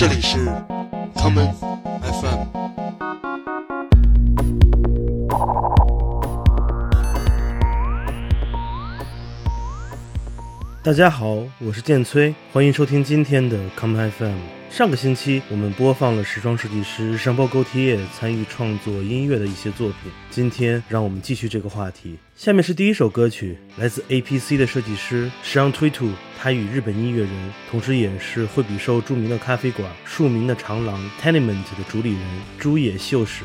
这里是他们。大家好，我是剑崔，欢迎收听今天的 Come FM。上个星期我们播放了时装设计师上包沟提叶参与创作音乐的一些作品，今天让我们继续这个话题。下面是第一首歌曲，来自 APC 的设计师 Sean Twitu，他与日本音乐人，同时也是惠比寿著名的咖啡馆、著名的长廊 Tenement 的主理人朱野秀史。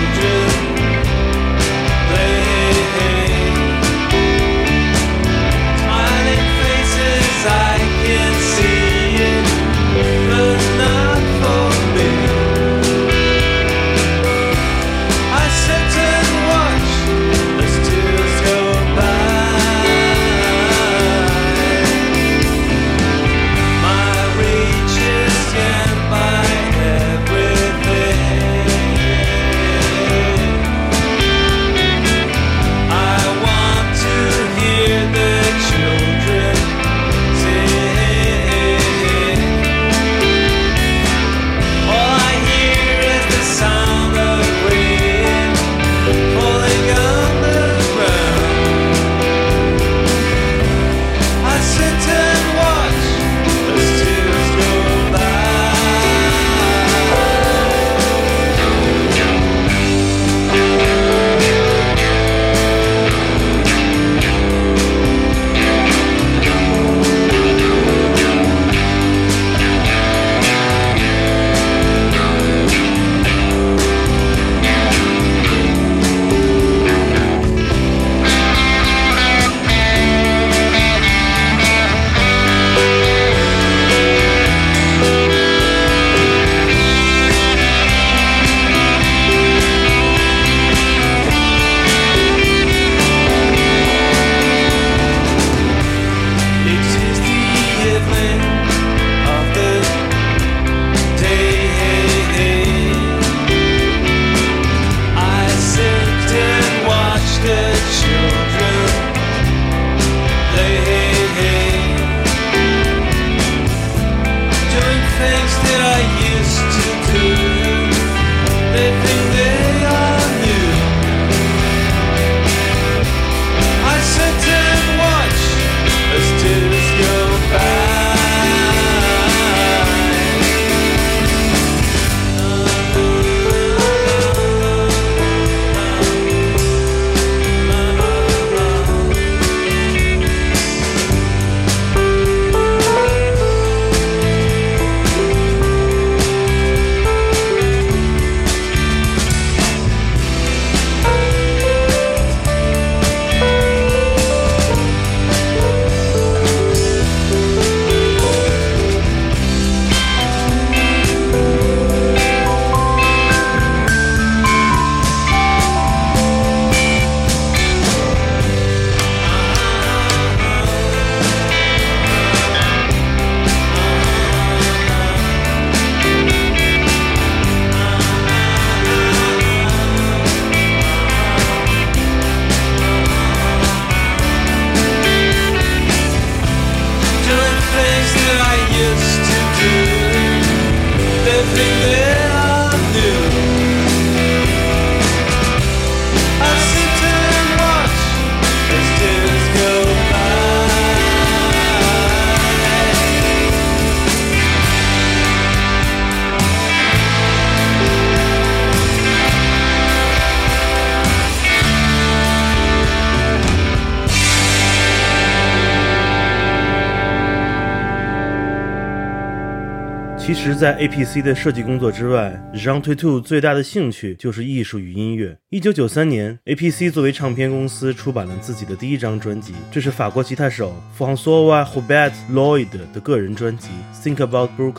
其实，在 APC 的设计工作之外，Jean Twitu 最大的兴趣就是艺术与音乐。一九九三年，APC 作为唱片公司出版了自己的第一张专辑，这是法国吉他手 François Hubert Lloyd 的个人专辑《Think About Brooklyn》。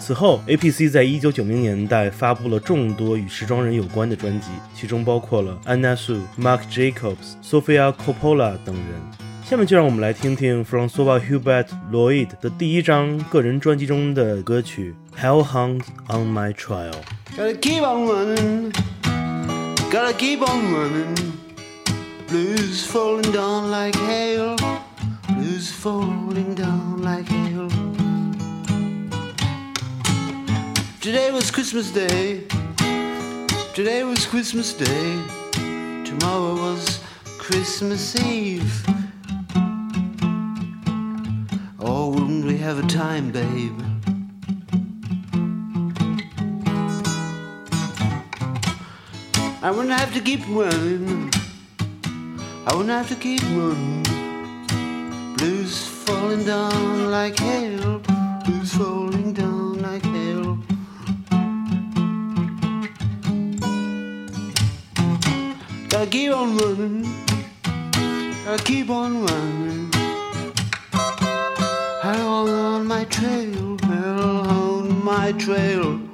此后，APC 在一九九零年代发布了众多与时装人有关的专辑，其中包括了 Anna Sue、Marc Jacobs、Sofia Coppola 等人。下面就让我们来听听 Francois Hubert Lloyd 的第一张个人专辑中的歌曲《Hellhound on My Trail》。 Gotta keep on running, gotta keep on running. Blues falling down like hail, blues falling down like hail. Today was Christmas Day, today was Christmas Day, tomorrow was Christmas Eve. Have a time, babe? I wouldn't have to keep running. I wouldn't have to keep running. Blues falling down like hail. Blues falling down like hail. Gotta keep on running. Gotta keep on running. Trail. Hell my trail.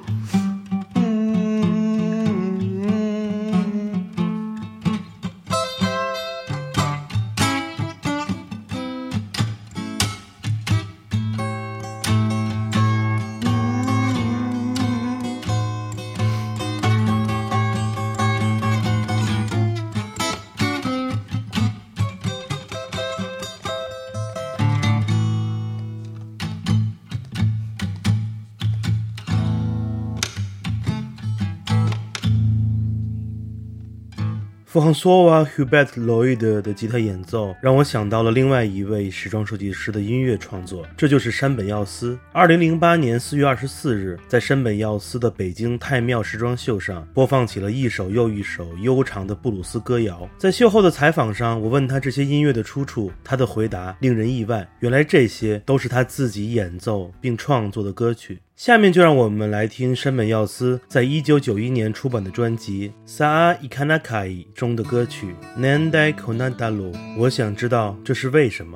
François Hubert Lloyd 的吉他演奏让我想到了另外一位时装设计师的音乐创作，这就是山本耀司。二零零八年四月二十四日，在山本耀司的北京太庙时装秀上，播放起了一首又一首悠长的布鲁斯歌谣。在秀后的采访上，我问他这些音乐的出处，他的回答令人意外，原来这些都是他自己演奏并创作的歌曲。下面就让我们来听山本耀司在一九九一年出版的专辑《SA IKANAKAI》中的歌曲《Nandai Konadalu》。我想知道这是为什么。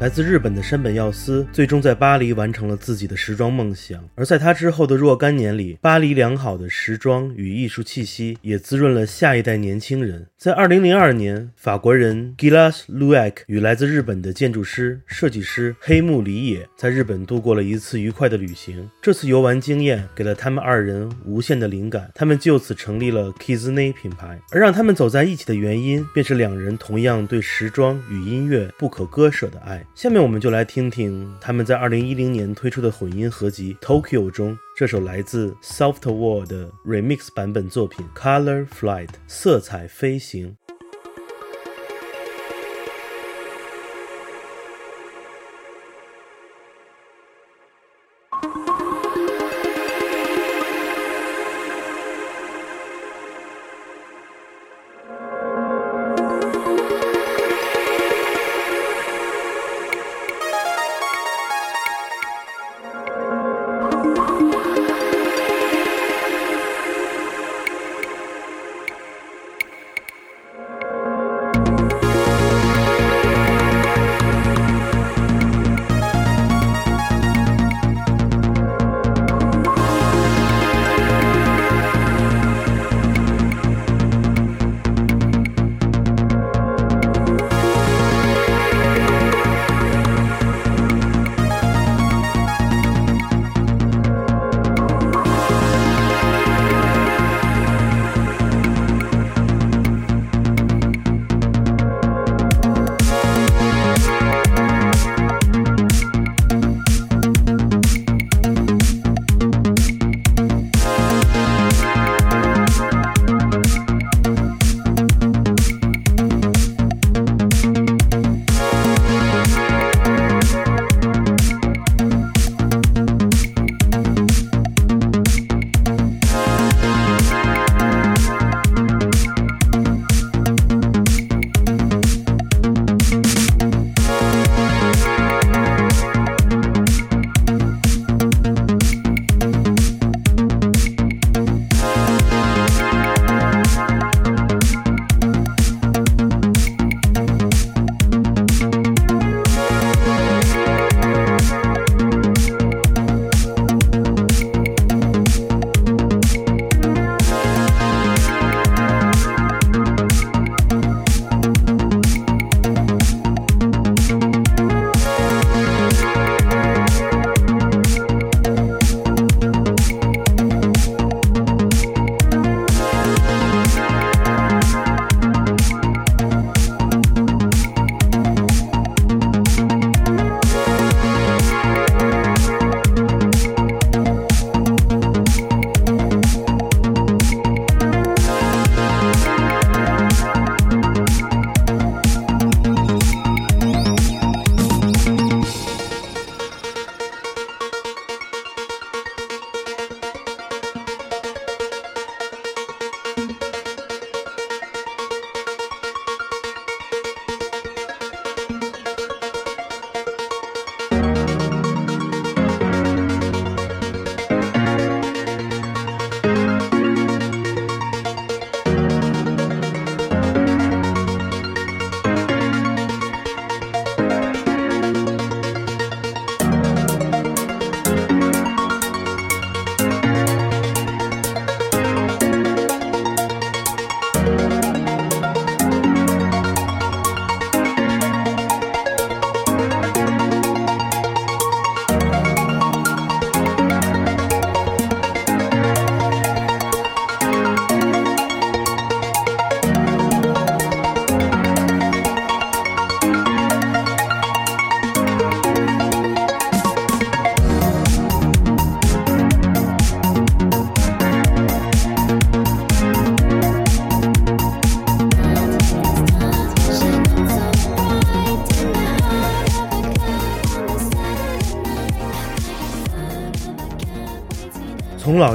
来自日本的山本耀司最终在巴黎完成了自己的时装梦想。而在他之后的若干年里，巴黎良好的时装与艺术气息也滋润了下一代年轻人。在2002年，法国人 Gilles l u e k 与来自日本的建筑师、设计师黑木里野在日本度过了一次愉快的旅行。这次游玩经验给了他们二人无限的灵感，他们就此成立了 Kizne 品牌。而让他们走在一起的原因，便是两人同样对时装与音乐不可割舍的爱。下面我们就来听听他们在二零一零年推出的混音合集《Tokyo》中这首来自 Soft Wall 的 Remix 版本作品《Color Flight》色彩飞行。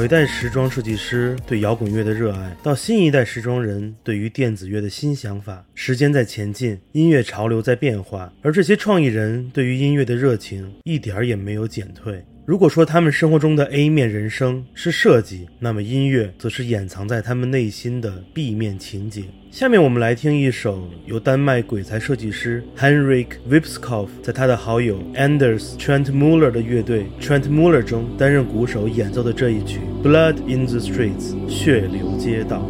一代时装设计师对摇滚乐的热爱，到新一代时装人对于电子乐的新想法，时间在前进，音乐潮流在变化，而这些创意人对于音乐的热情一点儿也没有减退。如果说他们生活中的 A 面人生是设计，那么音乐则是掩藏在他们内心的 B 面情节。下面我们来听一首由丹麦鬼才设计师 Henrik Vipskov 在他的好友 Anders Trent Muller 的乐队 Trent Muller 中担任鼓手演奏的这一曲《Blood in the Streets》血流街道。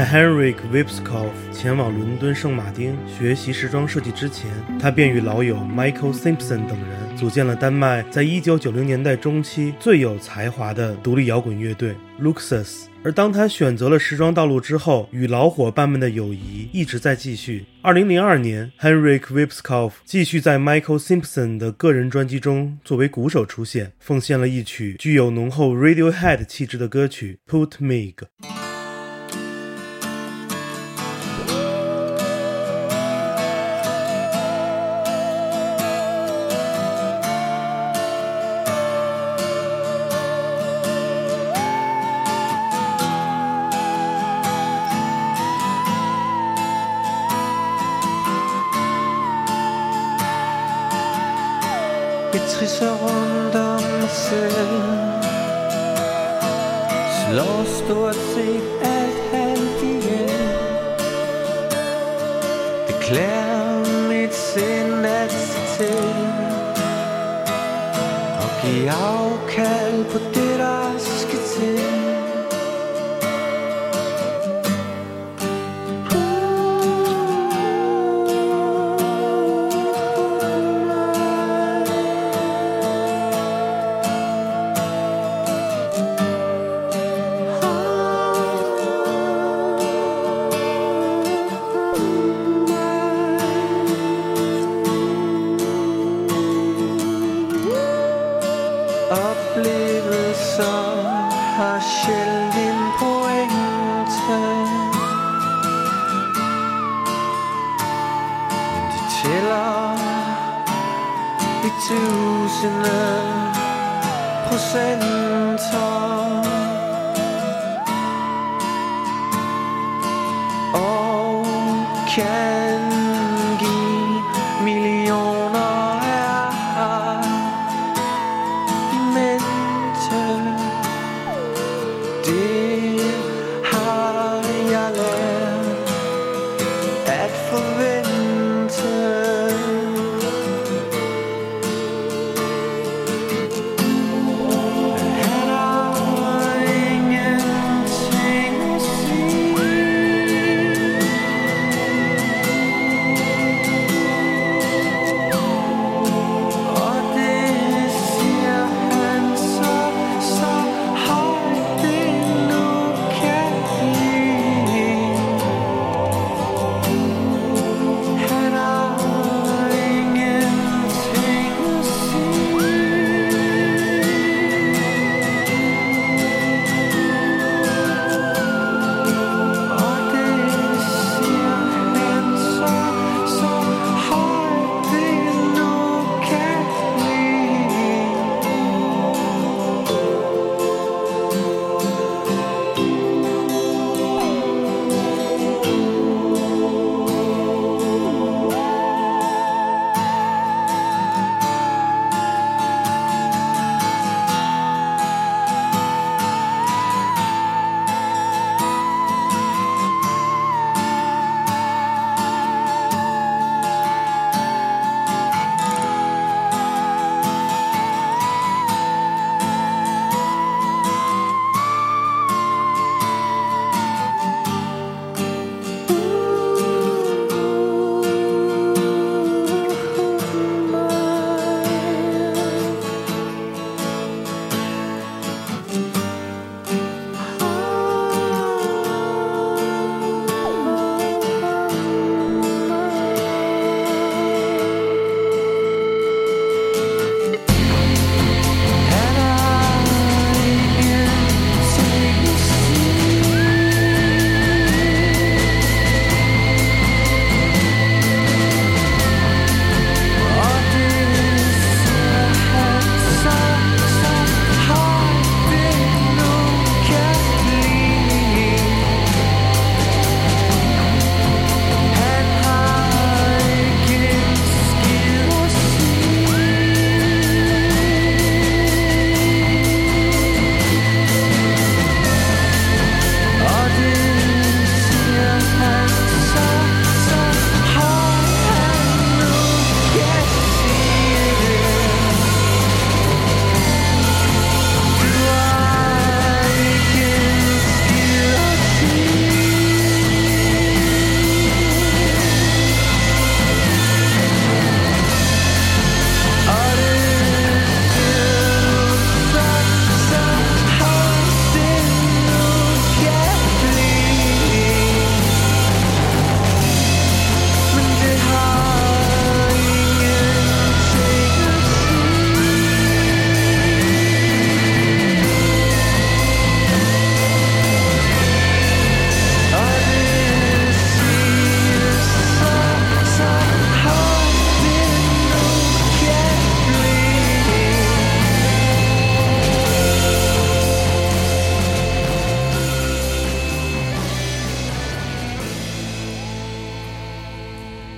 在 Henrik Vipskov 前往伦敦圣马丁学习时装设计之前，他便与老友 Michael Simpson 等人组建了丹麦在1990年代中期最有才华的独立摇滚乐队 Luxus。而当他选择了时装道路之后，与老伙伴们的友谊一直在继续。2002年，Henrik Vipskov 继续在 Michael Simpson 的个人专辑中作为鼓手出现，奉献了一曲具有浓厚 Radiohead 气质的歌曲《Put Me》。ceļu, slostot cik så har sjældent en pointe Det tæller i tusinde procenter.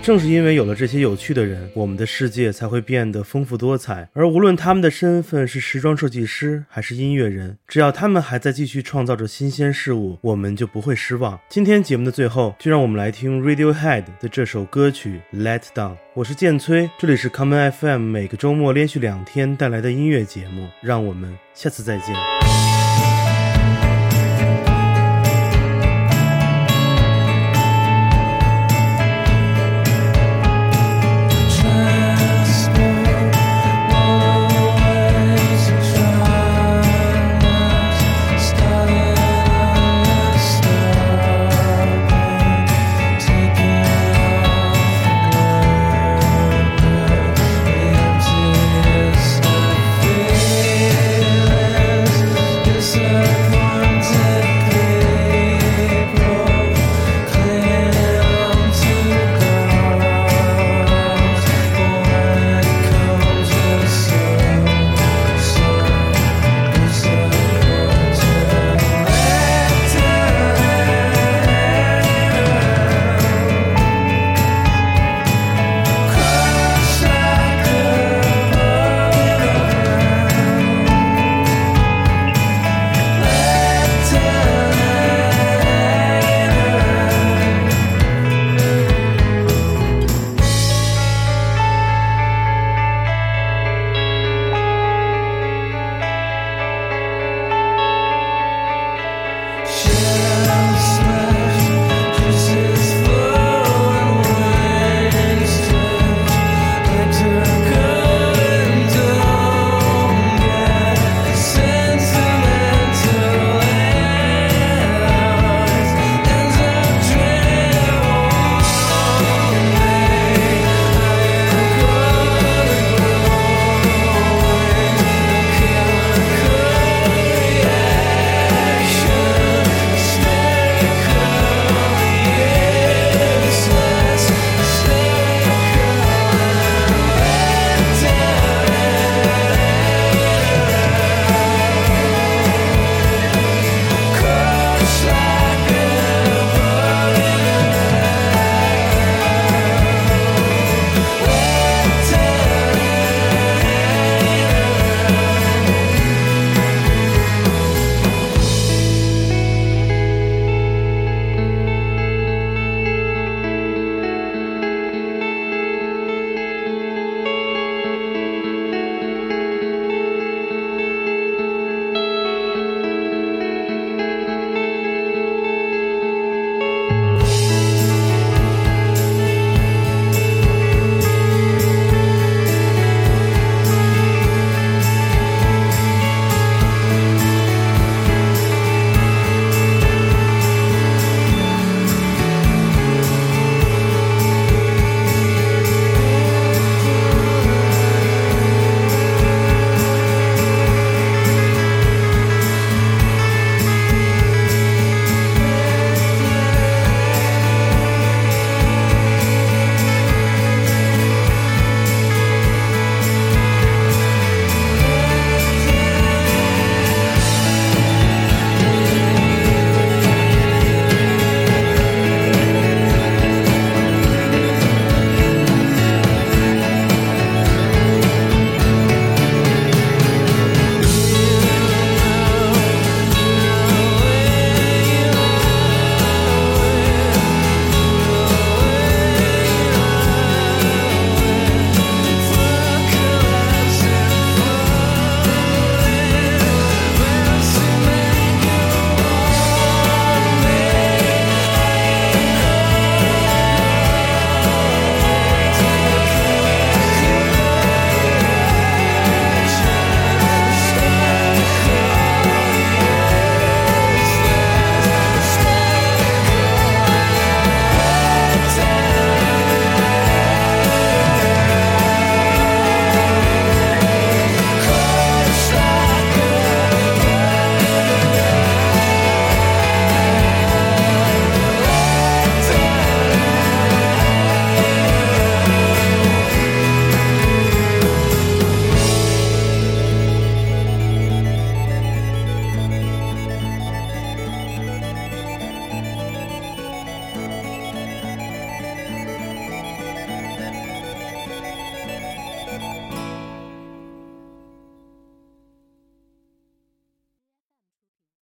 正是因为有了这些有趣的人，我们的世界才会变得丰富多彩。而无论他们的身份是时装设计师还是音乐人，只要他们还在继续创造着新鲜事物，我们就不会失望。今天节目的最后，就让我们来听 Radiohead 的这首歌曲《Let Down》。我是剑崔，这里是 Common FM，每个周末连续两天带来的音乐节目。让我们下次再见。